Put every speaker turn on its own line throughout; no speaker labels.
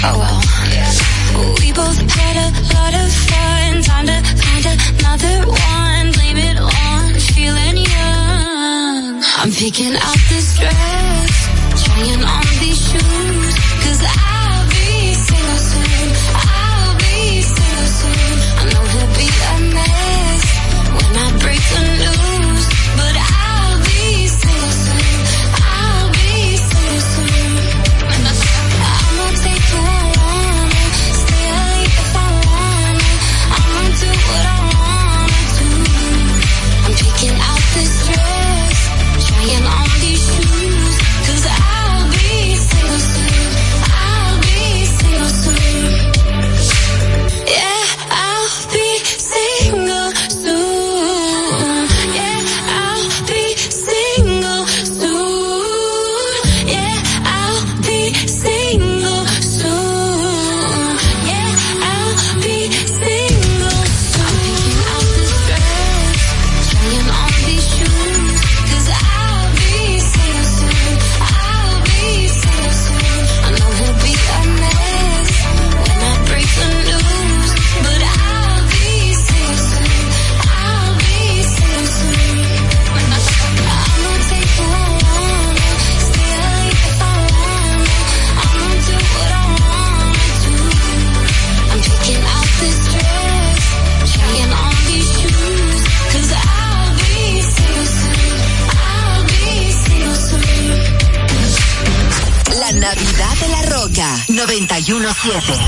Oh well. We both had a lot of fun. Time to find another one.
Blame it on feeling young. I'm picking out
this dress, trying on these shoes, cause I
7.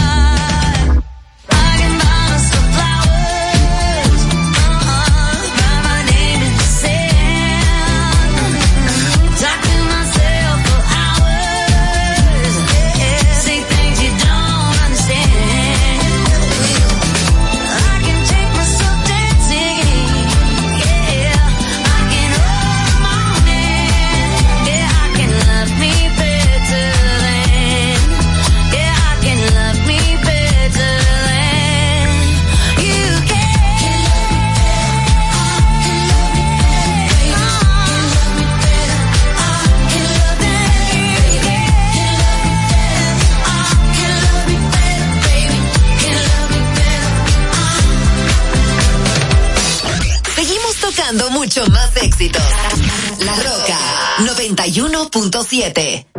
91.7.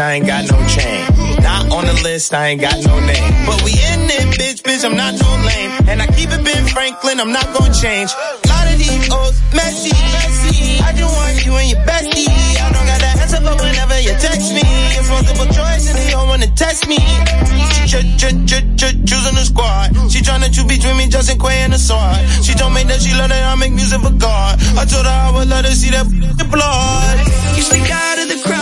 I ain't got no chain. Not on the list, I ain't got no name. But we in it, bitch, bitch, I'm not no lame. And I keep it Ben Franklin, I'm not gonna change. Lot of
oh, messy. Messy. I just want you and your bestie. I don't got the answer, but whenever you text me, it's multiple choice and they all wanna test me. Choosing the squad. She tryna choose between me, Justin Quay and the sword. She told me that she love that I make music for God. I told her I would let her see that blood. You sneak out of the crowd,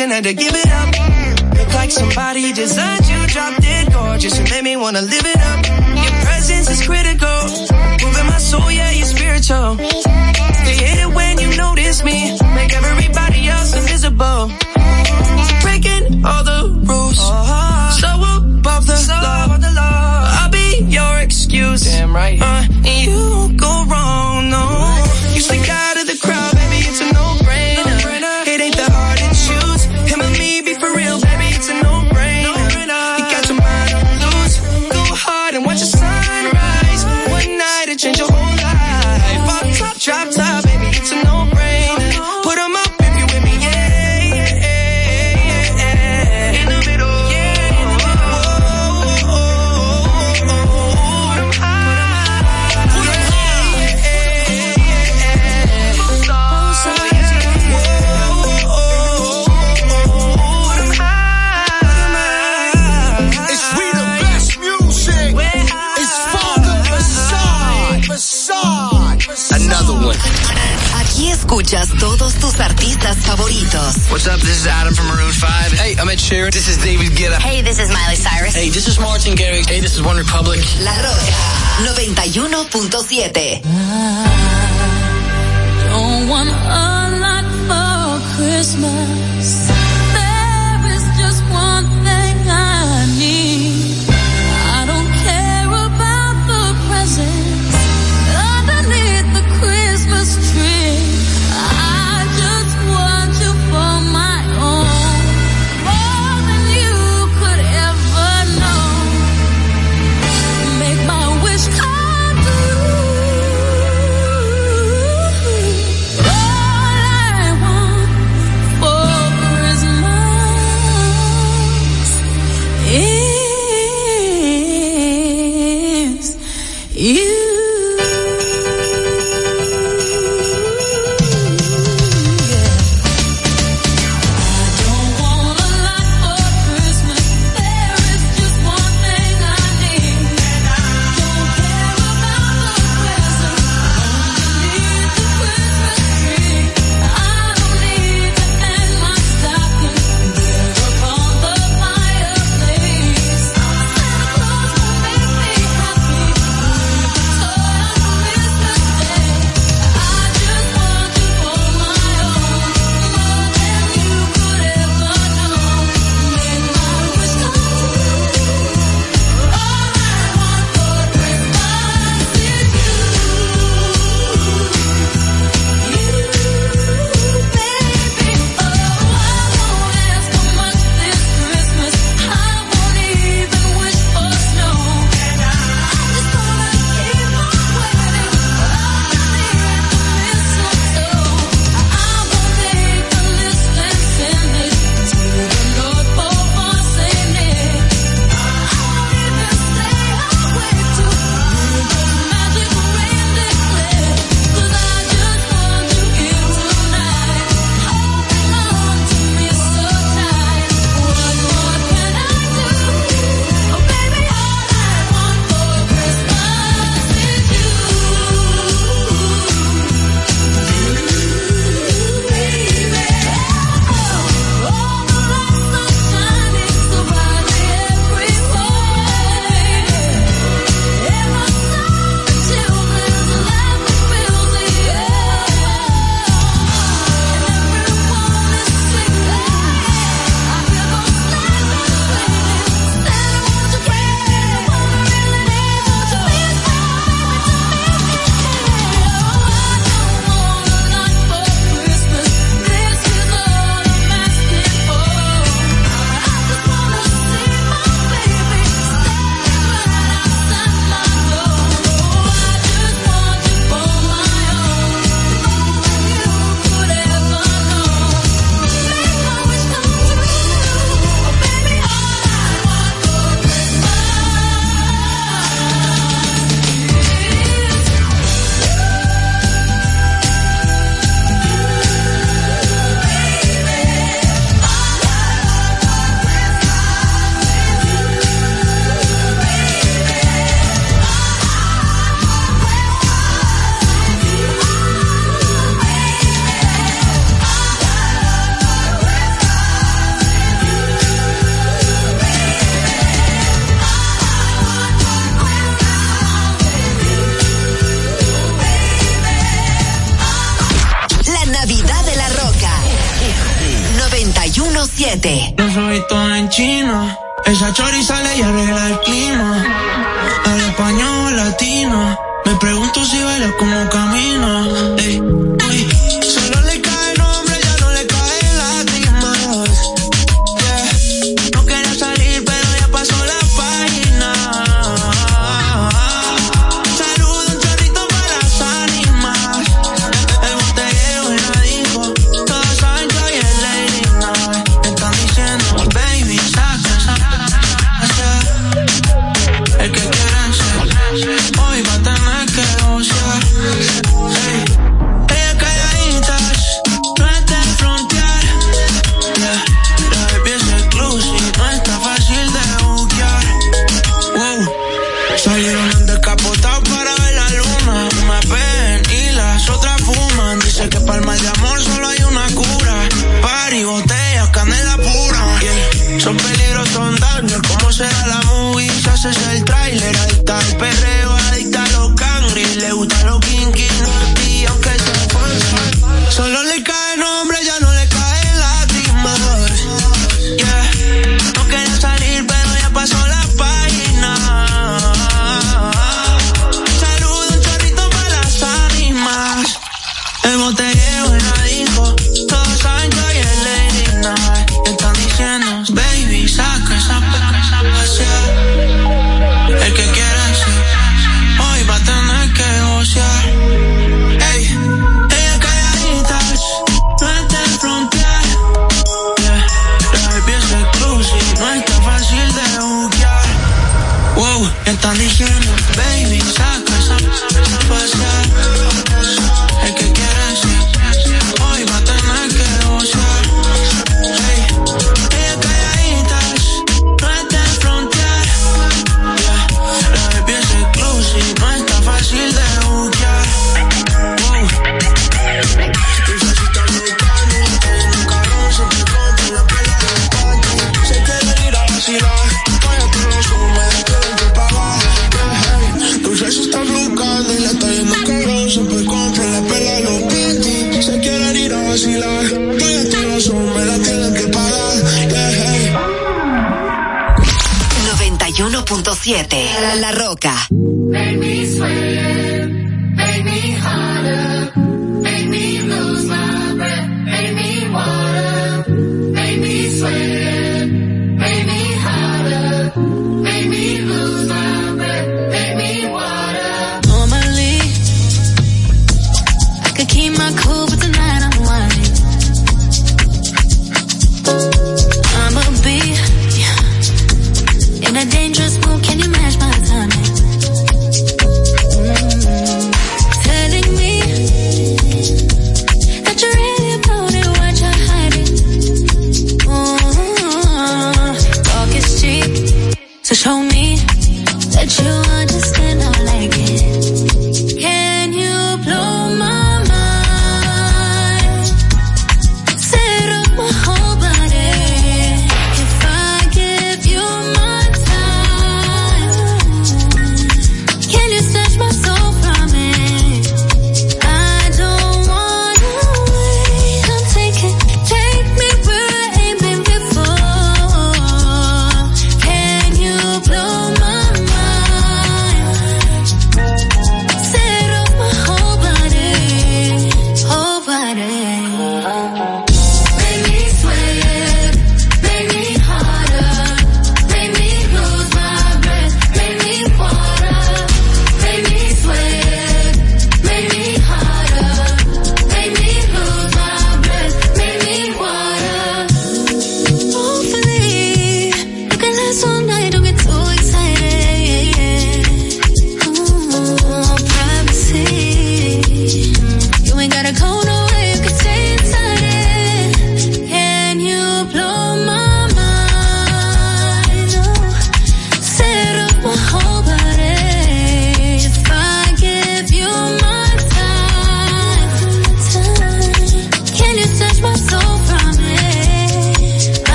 attention, had to give it up. Look like somebody designed you, dropped it gorgeous, and made me wanna live it up. Your presence is critical, moving my soul, yeah, you're spiritual. They hate it when you notice me, make everybody else invisible.
This is David Guetta.
Hey, this is Miley Cyrus.
Hey, this is Martin Garrix. Hey, this is One Republic.
La Roca 91.7.
Don't want a lot for Christmas.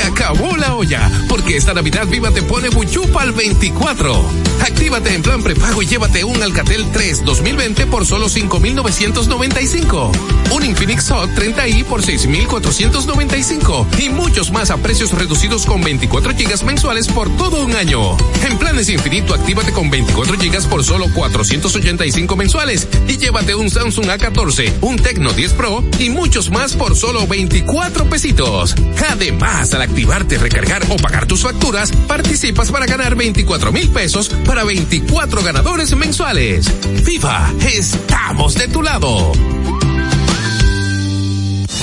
Acabó la olla, porque esta Navidad Viva te pone buchupa al 24. Actívate en plan prepago y llévate un Alcatel 3 2020 por solo 5,995. Un Infinix Hot 30i por 6,495. Y muchos más a precios reducidos con 24 gigas mensuales por todo un año. En planes infinito, actívate con 24 gigas por solo 485 mensuales. Y llévate un Samsung A14, un Tecno 10 Pro y muchos más por solo 24 pesitos. Además, al activarte recargar o pagar tus facturas, participas para ganar 24 mil pesos para 24 ganadores mensuales. ¡Viva! Estamos de tu lado.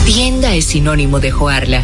Tienda es sinónimo de Joarla.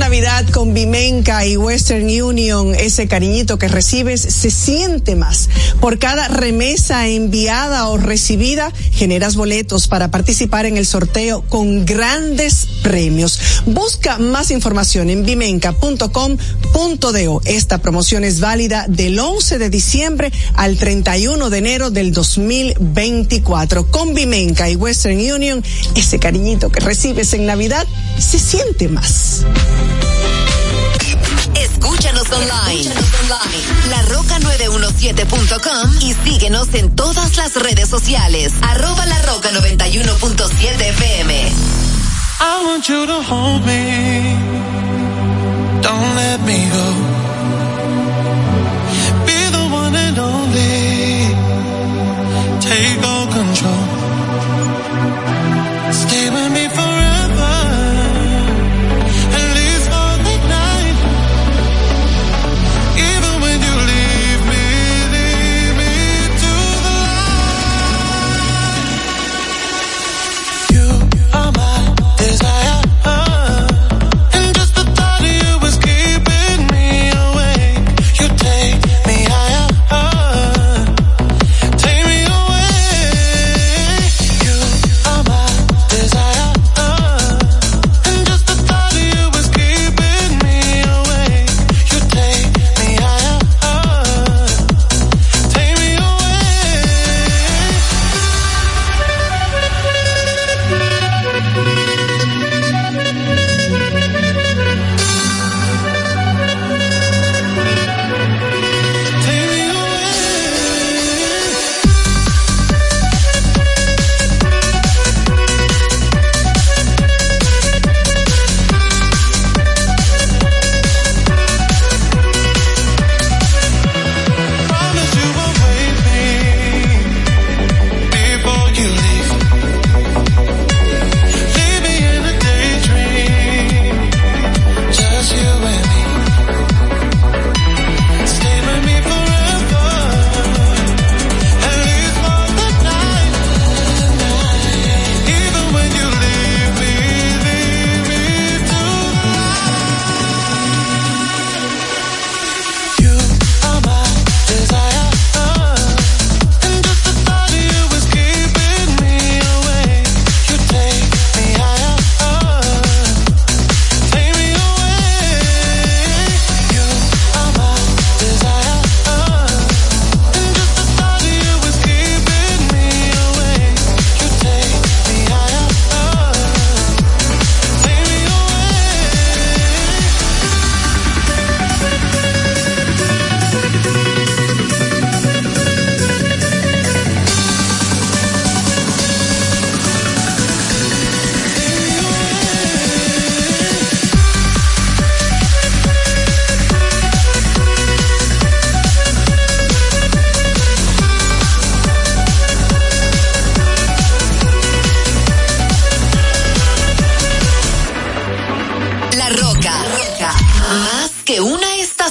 Navidad con Bimenca y Western Union, ese cariñito que recibes se siente más. Por cada remesa enviada o recibida, generas boletos para participar en el sorteo con grandes premios. Busca más información en bimenca.com.do. Esta promoción es válida del 11 de diciembre al 31 de enero del 2024. Con Bimenca y Western Union, ese cariñito que recibes en Navidad se siente más.
Escúchanos online. Escúchanos online. Larroca917.com y síguenos en todas las redes sociales. Arroba la roca 91.7 FM.
I want you to hold me. Don't let me go. Be the one and only. Take all control.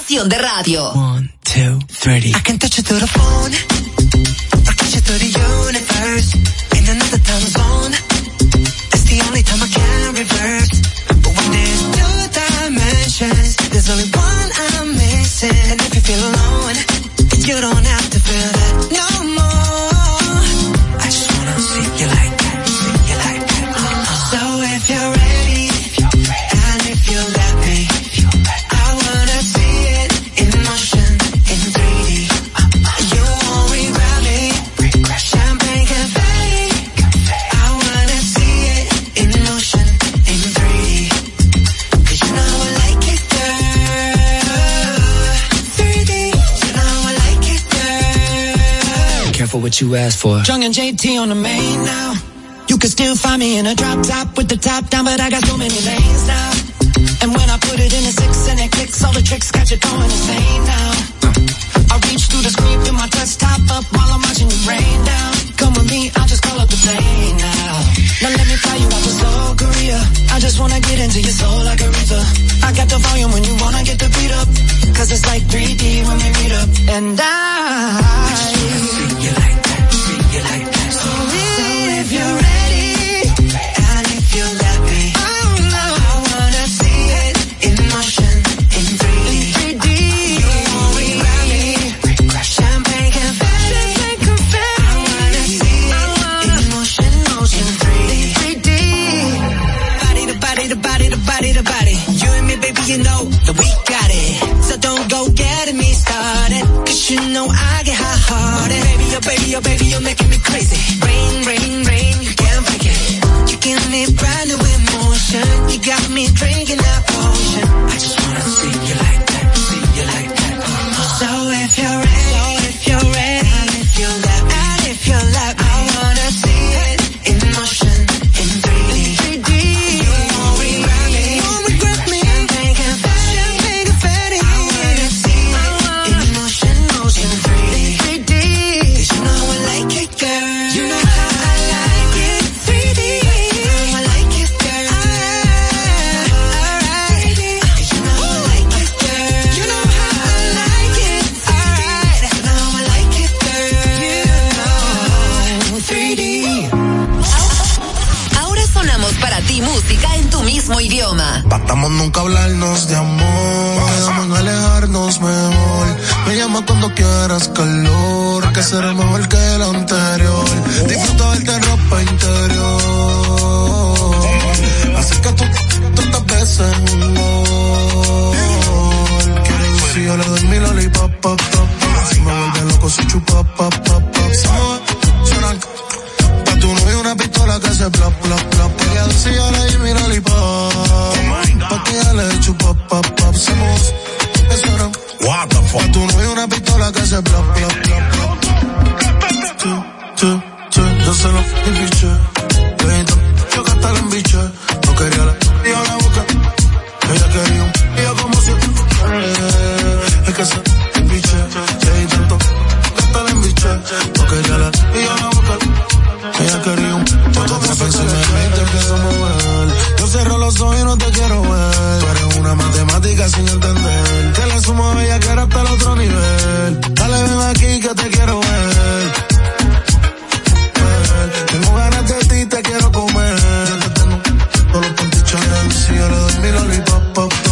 Estación de radio.
two, three. I can touch you through the phone, or touch you you
asked for.
Jung and JT on the main now. You can still find me in a drop top with the top down, but I got so many lanes now. And when I put it in a six and it clicks, all the tricks got you going insane now. I reach through the screen, with my touch top up while I'm watching the rain down. Come with me, I'll just call up the plane now. Now let me fly you out to Seoul, Korea. I just wanna get into your soul like a river. I got the volume when you wanna get the beat up. Cause it's like 3D when we meet up. And I, I see you like that, see you like that. So, so if you're ready. Baby, you're making me crazy. Rain, rain, rain, you can't it. You me brand new emotion. You got me drinking that potion. I just wanna see you like that, see you like that. So if you're
nunca hablarnos de amor. Quedamos en alejarnos mejor. Me llama cuando quieras calor, que será mejor que el anterior. Disfruta de ropa interior. Así que tú tantas veces un gol. Quiero si yo le doy mi lollipop, pop, pop. Si me vuelve loco, soy chupa, pop,
Oh.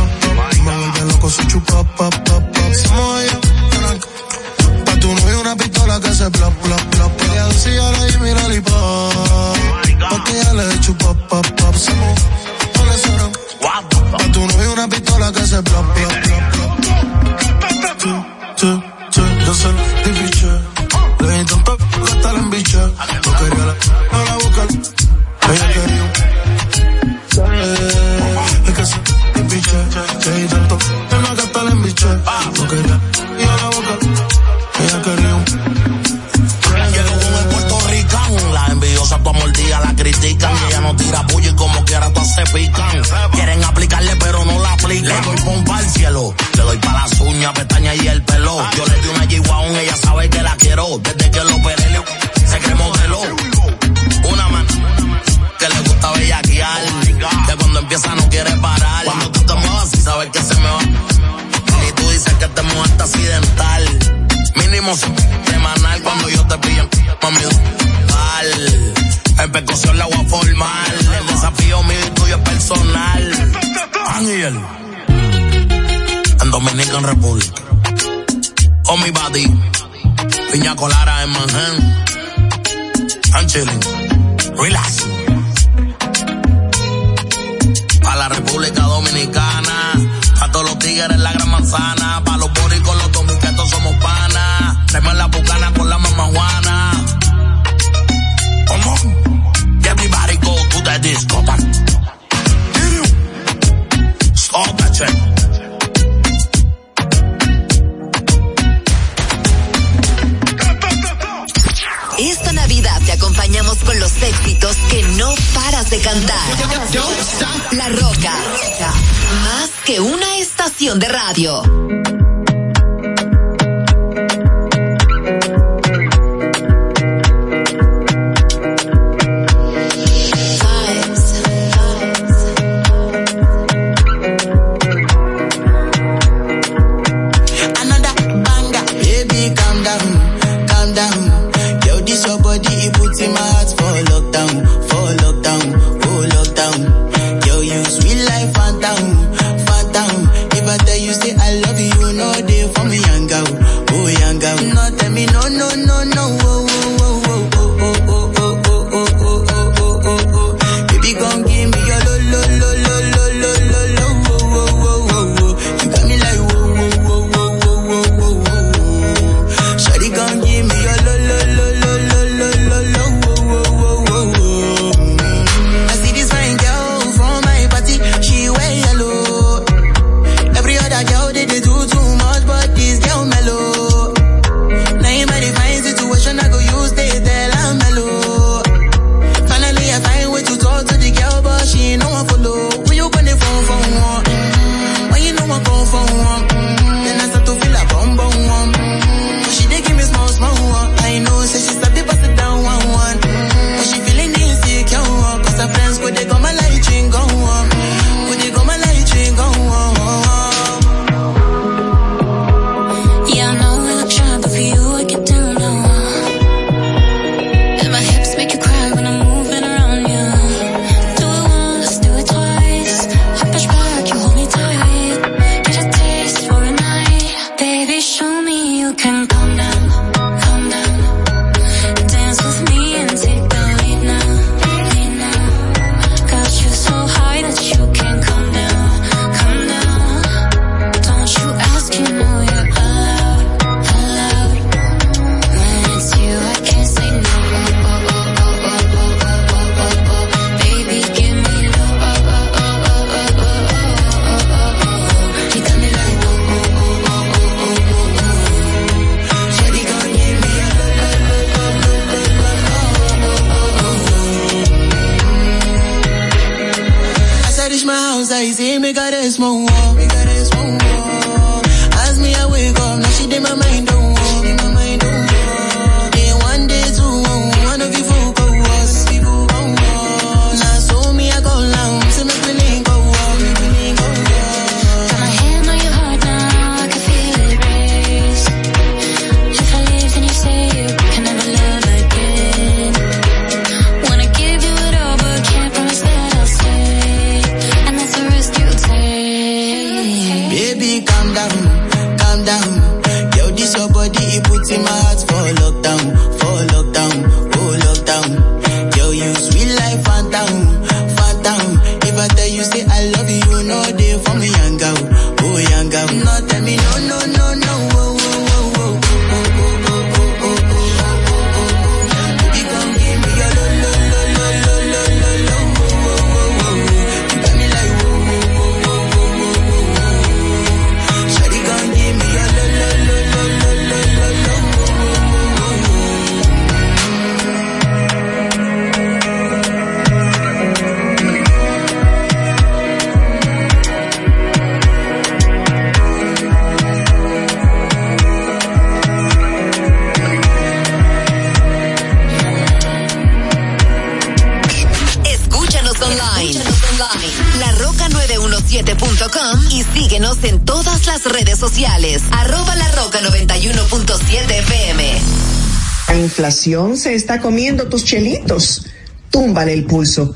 Se está comiendo tus chelitos. Túmbale el pulso.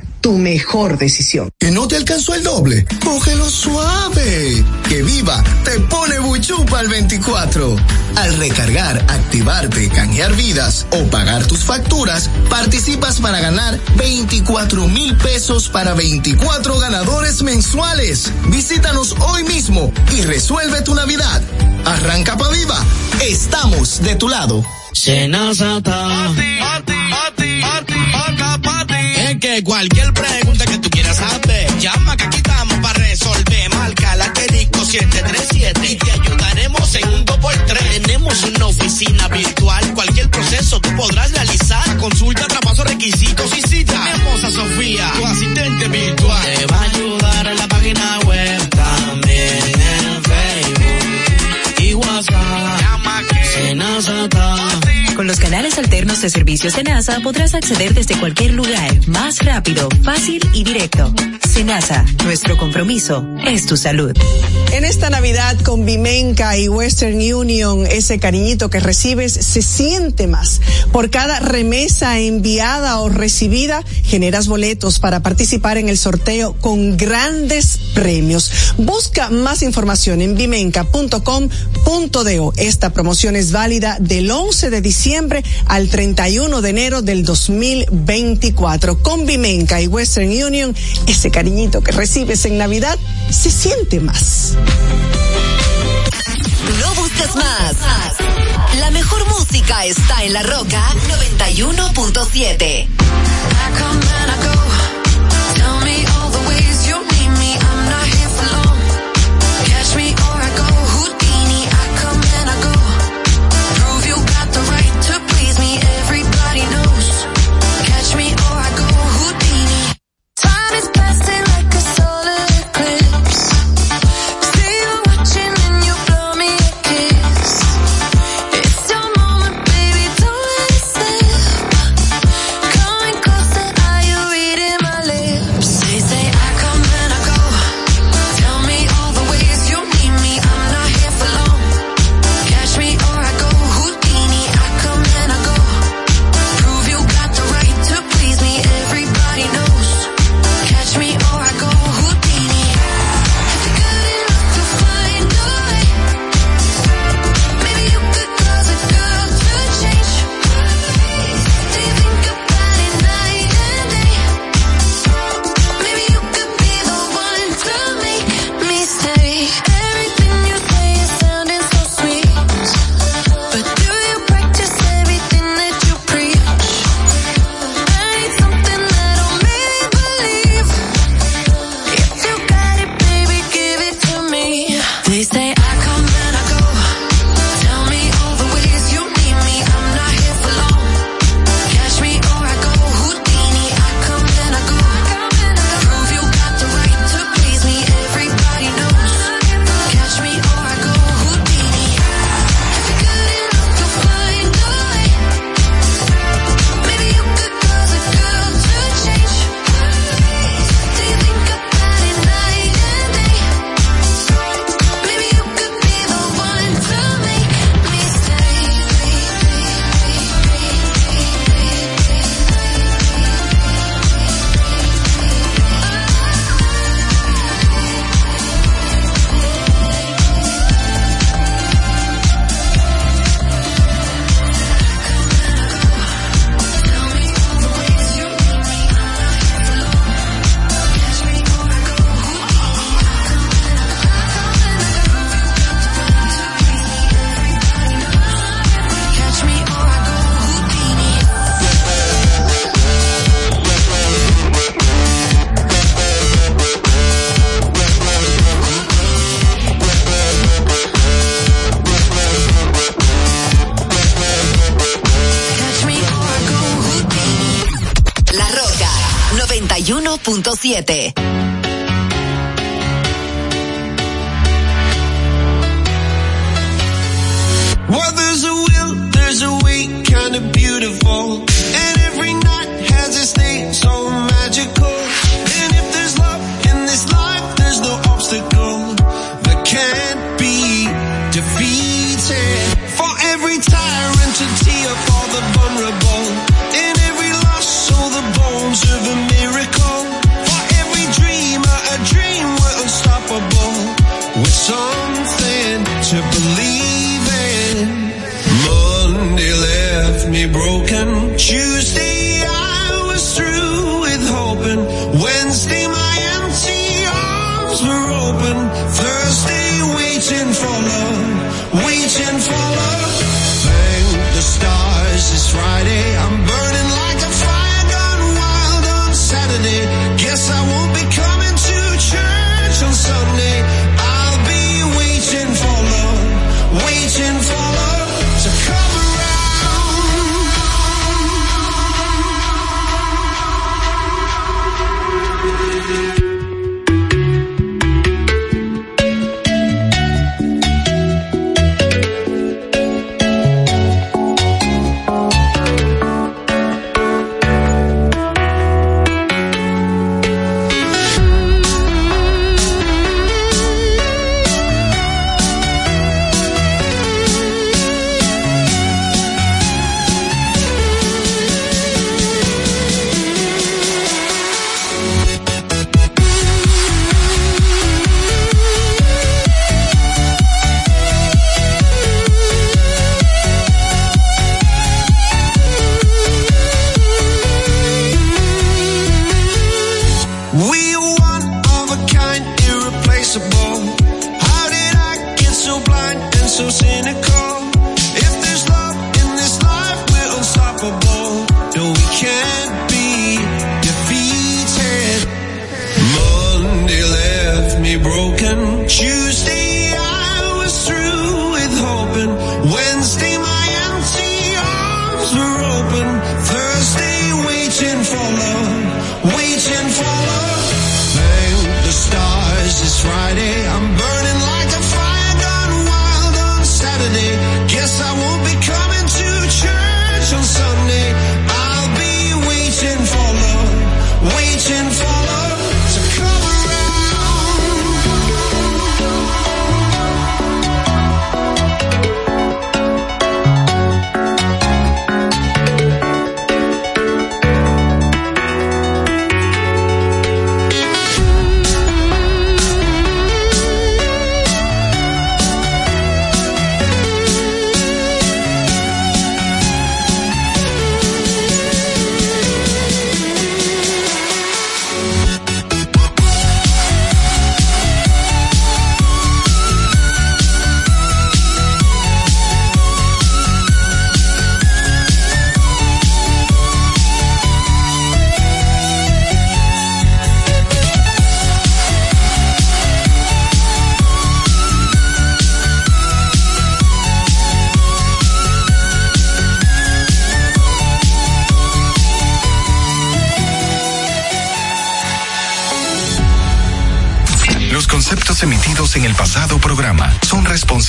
tu mejor decisión.
¿Que no te alcanzó el doble? Cógelo suave. Que viva te pone buchupa al 24. Al recargar, activarte, canjear vidas o pagar tus facturas, participas para ganar 24 mil pesos para 24 ganadores mensuales. Visítanos hoy mismo y resuelve tu Navidad. Arranca pa' viva. Estamos de tu lado.
Senazata. Es que cualquier pregunta que tú quieras saber, llama que aquí estamos para resolver. Marca la que disco 737 y te ayudaremos en un 2x3. Tenemos una oficina virtual, cualquier proceso tú podrás realizar. Consulta, traspaso, requisitos y cita. Tenemos a Sofía, tu asistente virtual. Te va a ayudar en la página web, también en Facebook y WhatsApp. Llama que Senazata.
Con los canales alternos de servicios Senasa podrás acceder desde cualquier lugar, más rápido, fácil y directo. Senasa, nuestro compromiso es tu salud.
En esta Navidad con Vimenca y Western Union, ese cariñito que recibes se siente más. Por cada remesa enviada o recibida, generas boletos para participar en el sorteo con grandes premios. Busca más información en vimenca.com.do. Esta promoción es válida del 11 de diciembre al 31 de enero del 2024. Con Vimenca y Western Union, ese cariñito que recibes en Navidad se siente más.
No busques más. La mejor música está en La Roca 91.7.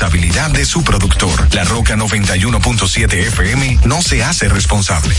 responsabilidad de su productor. La Roca 91.7 FM no se hace responsable.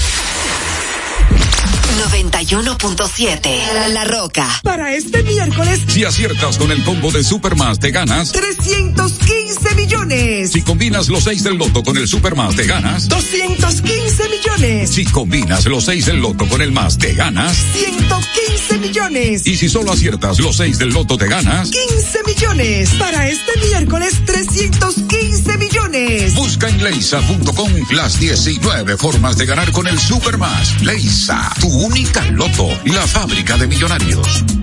91.7 La Roca.
Para este miércoles,
Si aciertas con el combo de Supermas, te ganas.
315 millones.
Si combinas los 6 del loto con el Supermas, te ganas.
215 millones.
Si combinas los 6 del loto con el más, te ganas.
115 millones.
Y si solo aciertas los 6 del loto, te ganas.
15 millones. Para este miércoles, 315 millones.
Busca en leisa.com las 19 formas de ganar con el Supermas. Leisa, tu única loto, la fábrica de millonarios.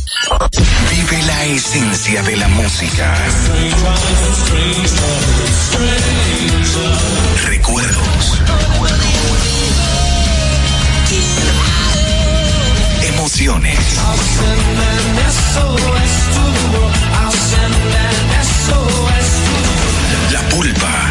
Vive la esencia de la música. Recuerdos. Emociones.
La pulpa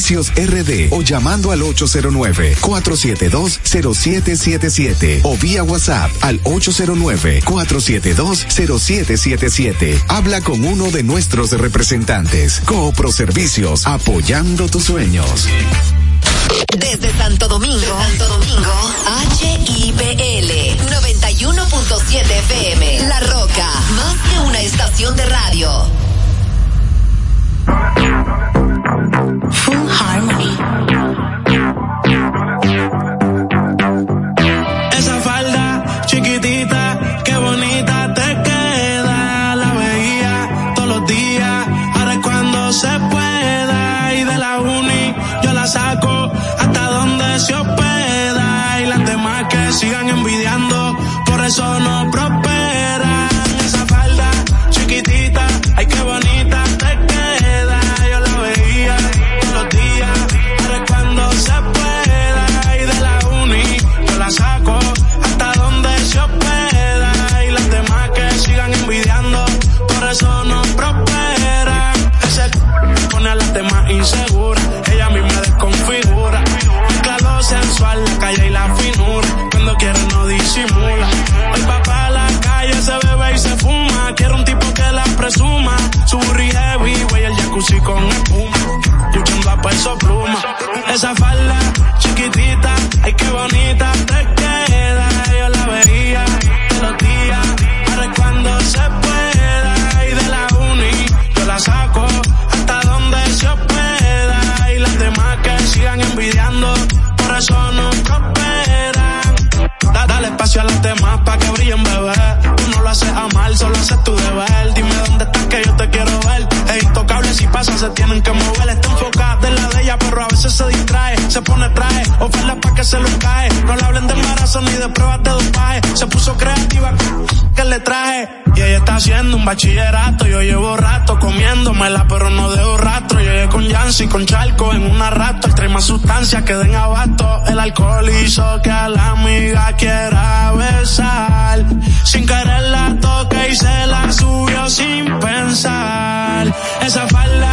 Servicios RD o llamando al 809-472-0777 o vía WhatsApp al 809-472-0777. Habla con uno de nuestros representantes. Coopro Servicios, apoyando tus sueños.
Desde Santo Domingo, Desde Santo Domingo, HIPL 91.7 FM, La Roca, más que una estación de radio.
ansias queden abasto. El alcohol hizo que a la amiga quiera besar. Sin querer la toque y se la subió sin pensar. Esa falda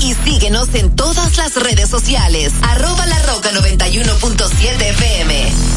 y síguenos en todas las redes sociales. Arroba la roca 91.7 FM.